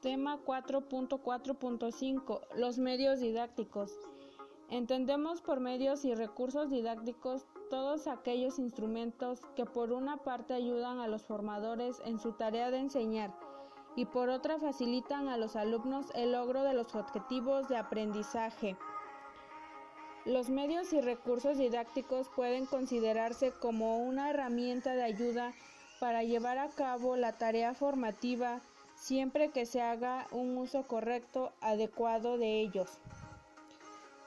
Tema 4.4.5 Los medios didácticos. Entendemos por medios y recursos didácticos todos aquellos instrumentos que por una parte ayudan a los formadores en su tarea de enseñar y por otra facilitan a los alumnos el logro de los objetivos de aprendizaje. Los medios y recursos didácticos pueden considerarse como una herramienta de ayuda para llevar a cabo la tarea formativa siempre que se haga un uso correcto, adecuado de ellos.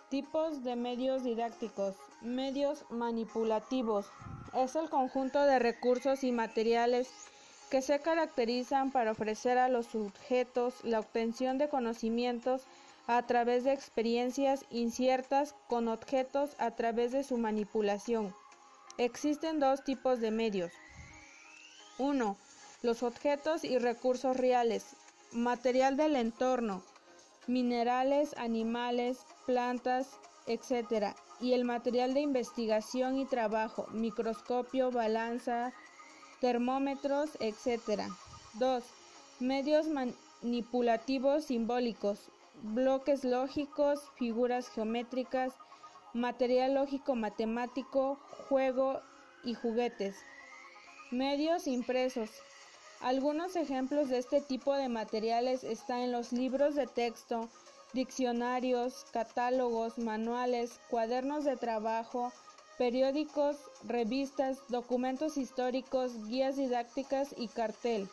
Tipos de medios didácticos. Medios manipulativos. Es el conjunto de recursos y materiales que se caracterizan para ofrecer a los sujetos la obtención de conocimientos a través de experiencias inciertas con objetos a través de su manipulación. Existen dos tipos de medios. 1 los objetos y recursos reales, material del entorno, minerales, animales, plantas, etc. Y el material de investigación y trabajo, microscopio, balanza, termómetros, etc. 2. Medios manipulativos simbólicos, bloques lógicos, figuras geométricas, material lógico matemático, juego y juguetes. Medios impresos, algunos ejemplos de este tipo de materiales están en los libros de texto, diccionarios, catálogos, manuales, cuadernos de trabajo, periódicos, revistas, documentos históricos, guías didácticas y cartel.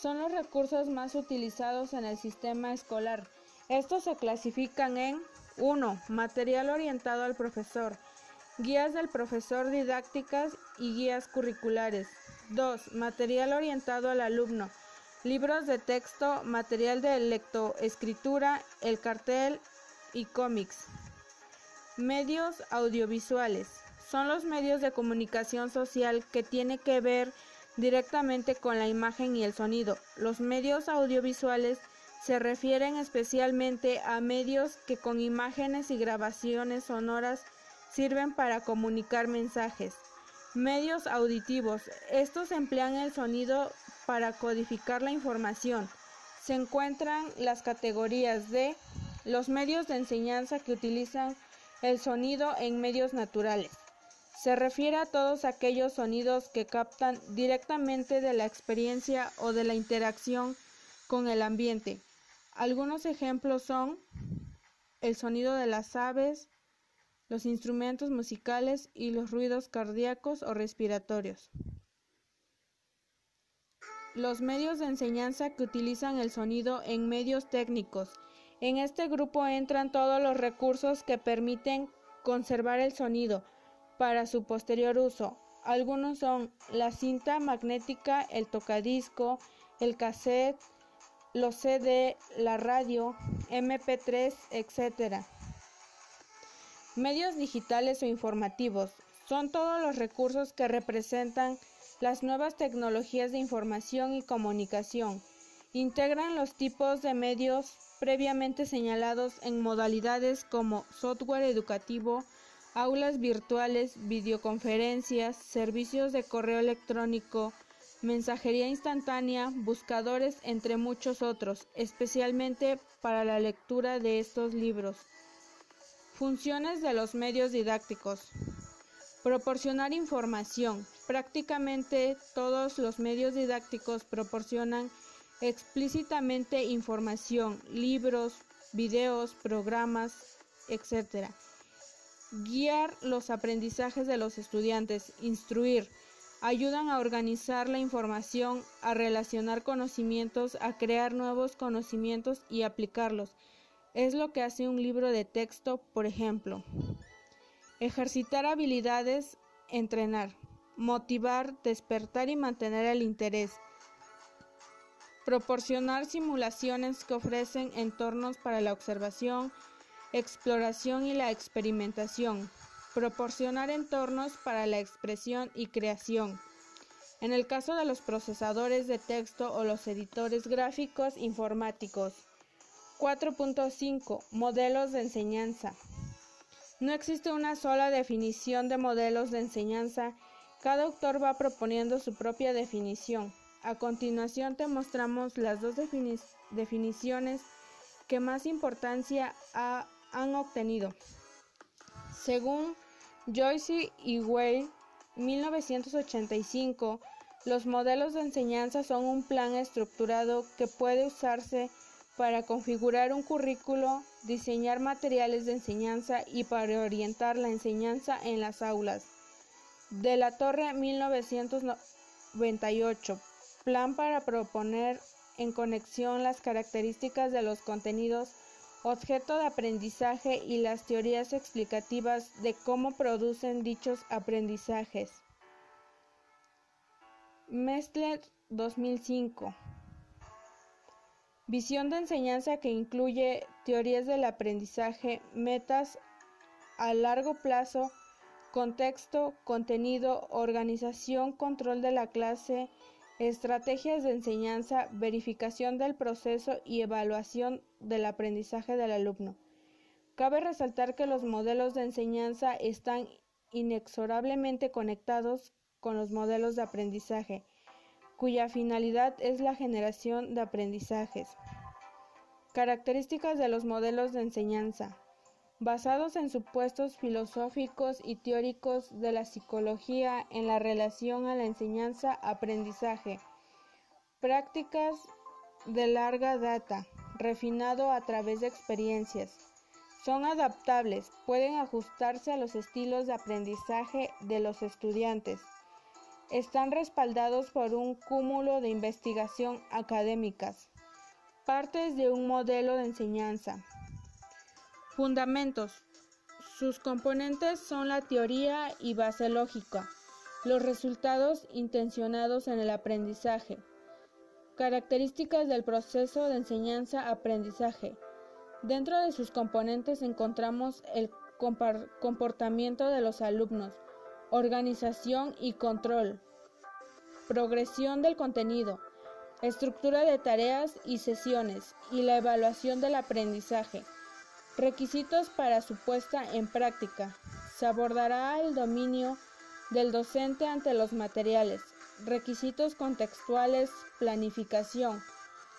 Son los recursos más utilizados en el sistema escolar. Estos se clasifican en 1. Material orientado al profesor guías del profesor didácticas y guías curriculares. 2. Material orientado al alumno. Libros de texto, material de lectoescritura, el cartel y cómics. Medios audiovisuales. Son los medios de comunicación social que tiene que ver directamente con la imagen y el sonido. Los medios audiovisuales se refieren especialmente a medios que con imágenes y grabaciones sonoras sirven para comunicar mensajes. Medios auditivos. Estos emplean el sonido para codificar la información. Se encuentran las categorías de los medios de enseñanza que utilizan el sonido en medios naturales. Se refiere a todos aquellos sonidos que captan directamente de la experiencia o de la interacción con el ambiente. Algunos ejemplos son el sonido de las aves, los instrumentos musicales y los ruidos cardíacos o respiratorios. Los medios de enseñanza que utilizan el sonido en medios técnicos. En este grupo entran todos los recursos que permiten conservar el sonido para su posterior uso. Algunos son la cinta magnética, el tocadisco, el cassette, los CD, la radio, MP3, etc. Medios digitales o informativos son todos los recursos que representan las nuevas tecnologías de información y comunicación. Integran los tipos de medios previamente señalados en modalidades como software educativo, aulas virtuales, videoconferencias, servicios de correo electrónico, mensajería instantánea, buscadores, entre muchos otros, especialmente para la lectura de estos libros. Funciones de los medios didácticos. Proporcionar información. Prácticamente todos los medios didácticos proporcionan explícitamente información, libros, videos, programas, etc. Guiar los aprendizajes de los estudiantes, instruir, ayudan a organizar la información, a relacionar conocimientos, a crear nuevos conocimientos y aplicarlos. Es lo que hace un libro de texto, por ejemplo. Ejercitar habilidades, entrenar, motivar, despertar y mantener el interés. Proporcionar simulaciones que ofrecen entornos para la observación, exploración y la experimentación. Proporcionar entornos para la expresión y creación. En el caso de los procesadores de texto o los editores gráficos informáticos. 4.5 Modelos de enseñanza. No existe una sola definición de modelos de enseñanza. Cada autor va proponiendo su propia definición. A continuación te mostramos las dos definiciones que más importancia han obtenido. Según Joyce y Way, 1985, los modelos de enseñanza son un plan estructurado que puede usarse para configurar un currículo, diseñar materiales de enseñanza y para orientar la enseñanza en las aulas. De la Torre 1998, plan para proponer en conexión las características de los contenidos objeto de aprendizaje y las teorías explicativas de cómo producen dichos aprendizajes. Mestler 2005 Visión de enseñanza que incluye teorías del aprendizaje, metas a largo plazo, contexto, contenido, organización, control de la clase, estrategias de enseñanza, verificación del proceso y evaluación del aprendizaje del alumno. Cabe resaltar que los modelos de enseñanza están inexorablemente conectados con los modelos de aprendizaje, cuya finalidad es la generación de aprendizajes. Características de los modelos de enseñanza. Basados en supuestos filosóficos y teóricos de la psicología en la relación a la enseñanza-aprendizaje. Prácticas de larga data, refinado a través de experiencias. Son adaptables, pueden ajustarse a los estilos de aprendizaje de los estudiantes. Están respaldados por un cúmulo de investigación académicas. Partes de un modelo de enseñanza. Fundamentos. Sus componentes son la teoría y base lógica, los resultados intencionados en el aprendizaje, características del proceso de enseñanza-aprendizaje. Dentro de sus componentes encontramos el comportamiento de los alumnos, organización y control, progresión del contenido, estructura de tareas y sesiones y la evaluación del aprendizaje. Requisitos para su puesta en práctica. Se abordará el dominio del docente ante los materiales, requisitos contextuales, planificación,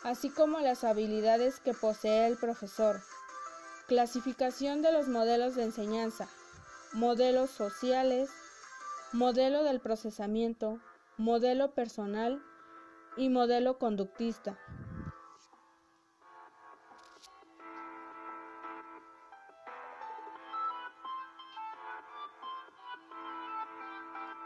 así como las habilidades que posee el profesor. Clasificación de los modelos de enseñanza, modelos sociales, modelo del procesamiento, modelo personal y modelo conductista.